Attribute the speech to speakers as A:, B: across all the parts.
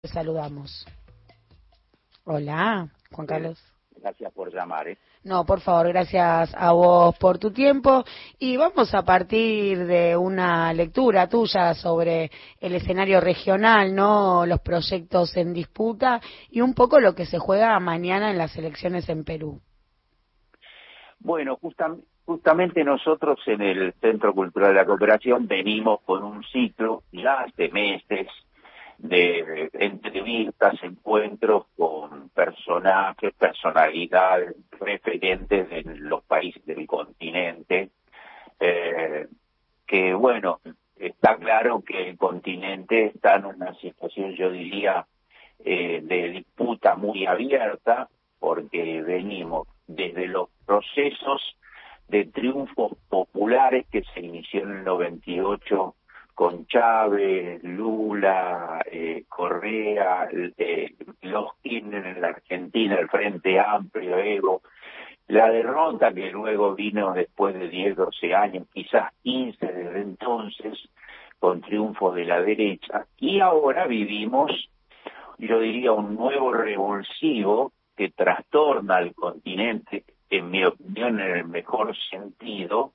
A: Te saludamos. Hola, Juan Carlos.
B: Gracias por llamar. ¿eh?
A: No, por favor, gracias a vos por tu tiempo y vamos a partir de una lectura tuya sobre el escenario regional, ¿no? Los proyectos en disputa y un poco lo que se juega mañana en las elecciones en Perú.
B: Bueno, justamente nosotros en el Centro Cultural de la Cooperación venimos con un ciclo ya hace meses de entrevistas, encuentros con personajes, personalidades, referentes de los países del continente, eh, que bueno, está claro que el continente está en una situación, yo diría, eh, de disputa muy abierta, porque venimos desde los procesos de triunfos populares que se inició en el 98 con Chávez, Lula, eh, Correa, eh, los tienen en la Argentina, el Frente Amplio, Evo, la derrota que luego vino después de 10, 12 años, quizás 15 desde entonces, con triunfos de la derecha, y ahora vivimos, yo diría, un nuevo revulsivo que trastorna al continente, en mi opinión, en el mejor sentido,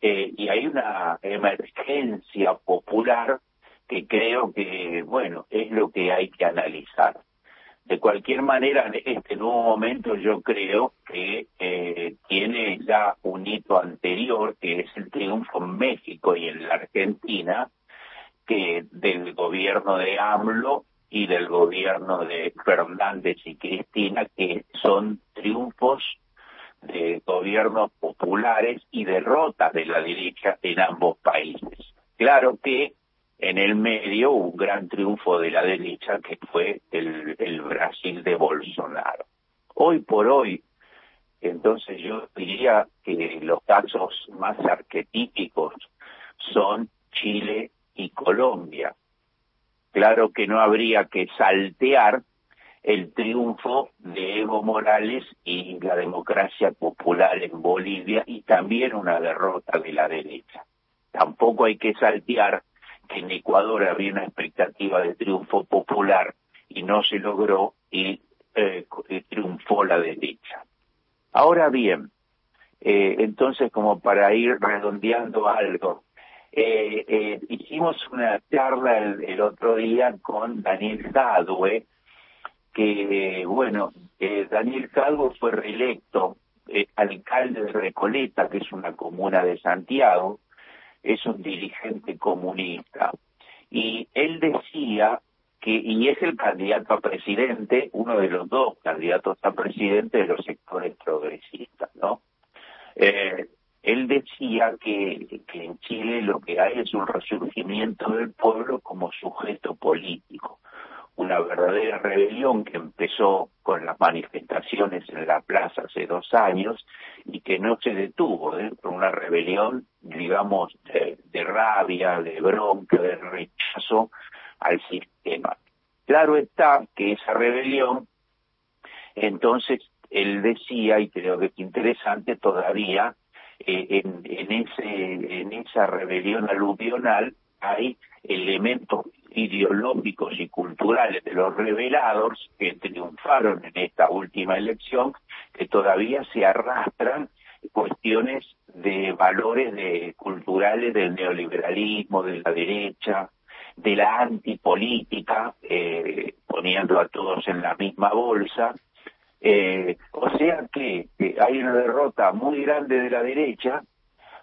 B: eh, y hay una emergencia popular que creo que, bueno, es lo que hay que analizar. De cualquier manera, este nuevo momento yo creo que eh, tiene ya un hito anterior, que es el triunfo en México y en la Argentina, que del gobierno de AMLO y del gobierno de Fernández y Cristina, que son triunfos de gobiernos populares y derrotas de la derecha en ambos países. Claro que en el medio un gran triunfo de la derecha que fue el, el Brasil de Bolsonaro. Hoy por hoy, entonces yo diría que los casos más arquetípicos son Chile y Colombia. Claro que no habría que saltear el triunfo de Evo Morales y la democracia popular en Bolivia y también una derrota de la derecha. Tampoco hay que saltear que en Ecuador había una expectativa de triunfo popular y no se logró y eh, triunfó la derecha. Ahora bien, eh, entonces como para ir redondeando algo, eh, hicimos una charla el, otro día con Daniel Zadue, que, bueno, eh, Daniel Calvo fue reelecto eh, alcalde de Recoleta, que es una comuna de Santiago, es un dirigente comunista. Y él decía que, y es el candidato a presidente, uno de los dos candidatos a presidente de los sectores progresistas, ¿no? Eh, él decía que, que en Chile lo que hay es un resurgimiento del pueblo como sujeto político una verdadera rebelión que empezó con las manifestaciones en la plaza hace dos años y que no se detuvo, ¿eh? por una rebelión, digamos, de, rabia, de bronca, de rechazo al sistema. Claro está que esa rebelión, entonces él decía, y creo que es interesante todavía, eh, en, en, ese, en esa rebelión aluvional hay elementos ideológicos y culturales de los revelados que triunfaron en esta última elección, que todavía se arrastran cuestiones de valores de, culturales del neoliberalismo, de la derecha, de la antipolítica, eh, poniendo a todos en la misma bolsa. Eh, o sea que hay una derrota muy grande de la derecha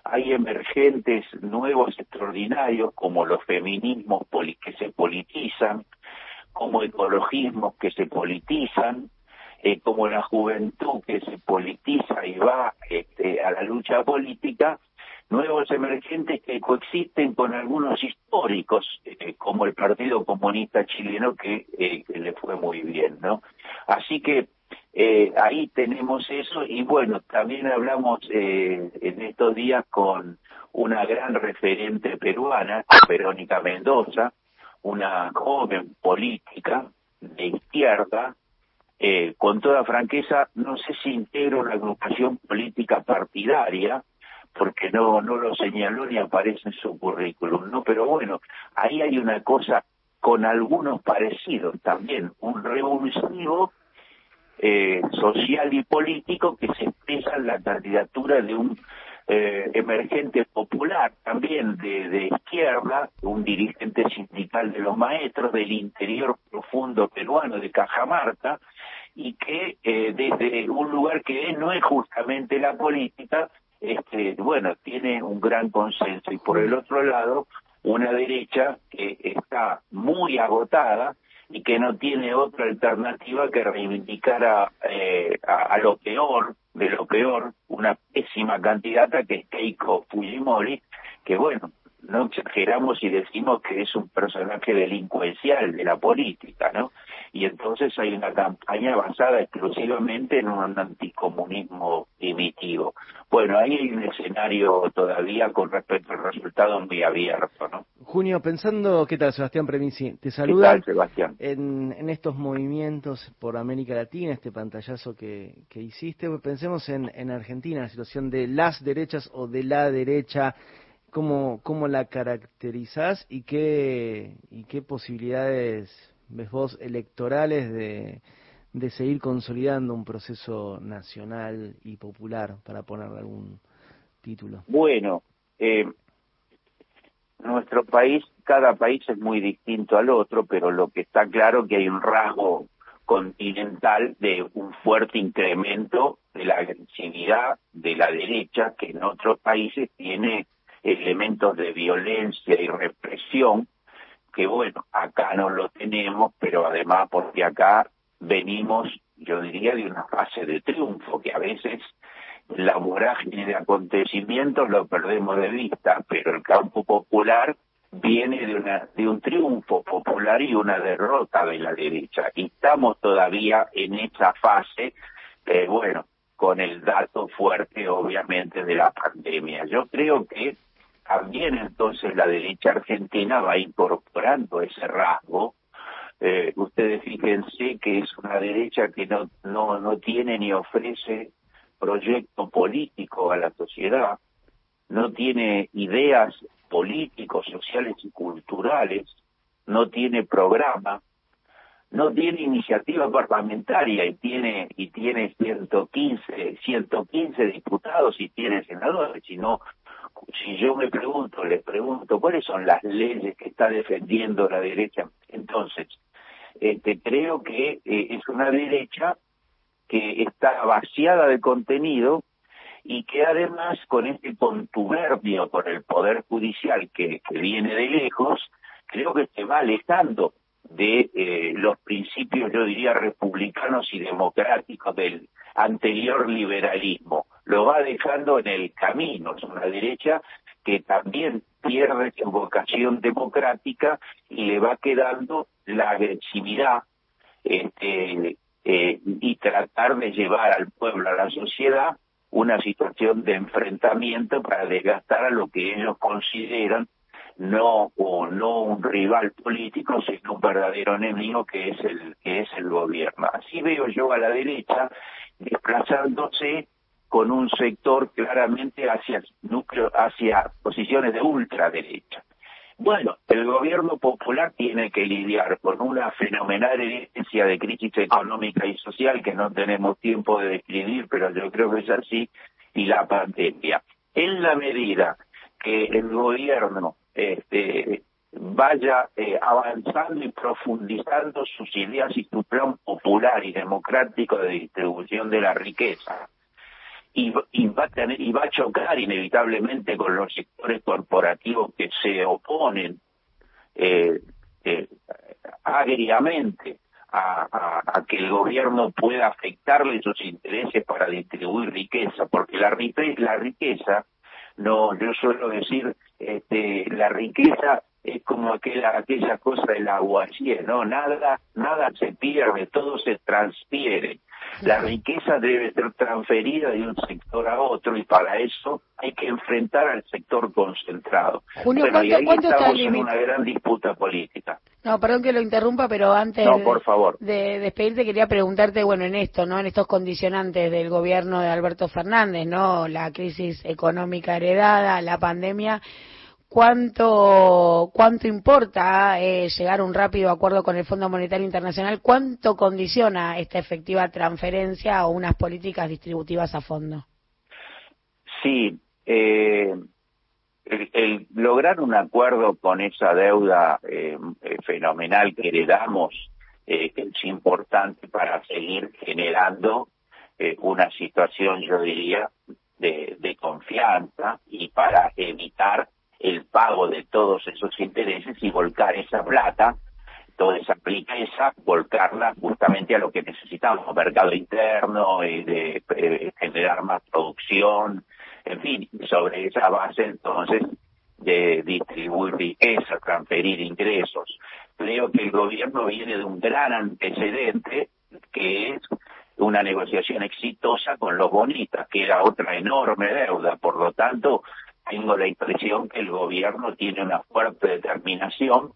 B: hay emergentes nuevos extraordinarios como los feminismos que se politizan, como ecologismos que se politizan, eh, como la juventud que se politiza y va este, a la lucha política, nuevos emergentes que coexisten con algunos históricos, eh, como el Partido Comunista Chileno, que, eh, que, le fue muy bien, ¿no? Así que eh, ahí tenemos eso y bueno, también hablamos eh, en estos días con una gran referente peruana, Verónica Mendoza, una joven política de izquierda, eh, con toda franqueza, no sé si integro una agrupación política partidaria, porque no, no lo señaló ni aparece en su currículum, ¿no? Pero bueno, ahí hay una cosa con algunos parecidos también, un revulsivo eh, social y político que se expresa en la candidatura de un eh, emergente popular también de, de, izquierda, un dirigente sindical de los maestros del interior profundo peruano de Cajamarca, y que eh, desde un lugar que no es justamente la política, este, bueno, tiene un gran consenso. Y por el otro lado, una derecha que está muy agotada y que no tiene otra alternativa que reivindicar eh, a, a, lo peor, de lo peor, una pésima candidata que es Keiko Fujimori, que bueno, no exageramos y decimos que es un personaje delincuencial de la política, ¿no? Y entonces hay una campaña basada exclusivamente en un anticomunismo primitivo. Bueno, ahí hay un escenario todavía con respecto al resultado muy abierto, ¿no?
C: Junio, pensando, ¿qué tal Sebastián Premisi? Te saluda.
B: ¿Qué tal, Sebastián?
C: En, en, estos movimientos por América Latina, este pantallazo que, que hiciste, pensemos en, en Argentina, la situación de las derechas o de la derecha cómo, cómo la caracterizás y qué, y qué posibilidades vos electorales de, de seguir consolidando un proceso nacional y popular, para ponerle algún título.
B: Bueno, eh, nuestro país, cada país es muy distinto al otro, pero lo que está claro que hay un rasgo continental de un fuerte incremento de la agresividad de la derecha que en otros países tiene elementos de violencia y represión, que bueno, acá no lo tenemos, pero además porque acá venimos, yo diría, de una fase de triunfo, que a veces la vorágine de acontecimientos lo perdemos de vista, pero el campo popular viene de, una, de un triunfo popular y una derrota de la derecha. Y estamos todavía en esa fase, eh, bueno, con el dato fuerte, obviamente, de la pandemia. Yo creo que también entonces la derecha argentina va incorporando ese rasgo. Eh, ustedes fíjense que es una derecha que no, no, no tiene ni ofrece proyecto político a la sociedad, no tiene ideas políticos, sociales y culturales, no tiene programa, no tiene iniciativa parlamentaria y tiene y tiene 115 115 diputados y tiene senadores, sino si yo me pregunto, les pregunto, ¿cuáles son las leyes que está defendiendo la derecha? Entonces, este, creo que eh, es una derecha que está vaciada de contenido y que además con este contubernio por el Poder Judicial que, que viene de lejos, creo que se va alejando de eh, los principios, yo diría, republicanos y democráticos del anterior liberalismo. Lo va dejando en el camino. Es una derecha que también pierde su vocación democrática y le va quedando la agresividad este, eh, y tratar de llevar al pueblo, a la sociedad, una situación de enfrentamiento para desgastar a lo que ellos consideran no o no un rival político, sino un verdadero enemigo que es el que es el gobierno. Así veo yo a la derecha desplazándose con un sector claramente hacia núcleo, hacia posiciones de ultraderecha. Bueno, el gobierno popular tiene que lidiar con una fenomenal herencia de crisis económica y social que no tenemos tiempo de describir, pero yo creo que es así, y la pandemia. En la medida que el gobierno este, vaya eh, avanzando y profundizando sus ideas y su plan popular y democrático de distribución de la riqueza. Y, va a tener, y va a chocar inevitablemente con los sectores corporativos que se oponen eh, eh, agriamente a, que el gobierno pueda afectarle sus intereses para distribuir riqueza, porque la, la riqueza, no, yo suelo decir, este, la riqueza es como aquella, aquella cosa del agua, así es, ¿no? Nada, nada se pierde, todo se transfiere. La riqueza debe ser transferida de un sector a otro y para eso hay que enfrentar al sector concentrado.
A: Junio,
B: bueno, y ahí
A: ¿cuánto
B: estamos
A: está
B: en una gran disputa política.
A: No, perdón que lo interrumpa, pero antes
B: No, por favor.
A: de despedirte quería preguntarte, bueno, en esto, ¿no? En estos condicionantes del gobierno de Alberto Fernández, ¿no? La crisis económica heredada, la pandemia, cuánto, cuánto importa eh, llegar a un rápido acuerdo con el Fondo Monetario Internacional, cuánto condiciona esta efectiva transferencia o unas políticas distributivas a fondo.
B: Sí, eh, el, lograr un acuerdo con esa deuda eh, fenomenal que heredamos es importante para seguir generando una situación, yo diría, de confianza y para evitar el pago de todos esos intereses y volcar esa plata, toda esa riqueza, volcarla justamente a lo que necesitamos, mercado interno, eh, de, eh, generar más producción, en fin, sobre esa base entonces de distribuir riqueza, transferir ingresos. Creo que el gobierno viene de un gran antecedente que es una negociación exitosa con los bonitas, que era otra enorme deuda. Por lo tanto, tengo la impresión que el gobierno tiene una fuerte determinación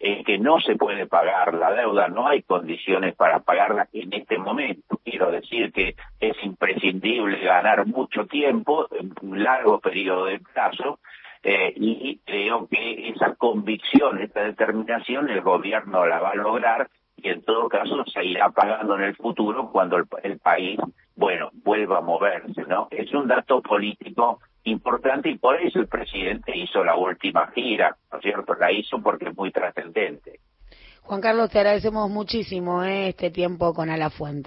B: en que no se puede pagar la deuda, no hay condiciones para pagarla en este momento. Quiero decir que es imprescindible ganar mucho tiempo, un largo periodo de plazo, eh, y creo que esa convicción, esta determinación, el gobierno la va a lograr y en todo caso se irá pagando en el futuro cuando el, el país, bueno, vuelva a moverse, ¿no? Es un dato político importante y por eso el presidente hizo la última gira, ¿no es cierto? La hizo porque es muy trascendente.
A: Juan Carlos, te agradecemos muchísimo eh, este tiempo con Alafuente.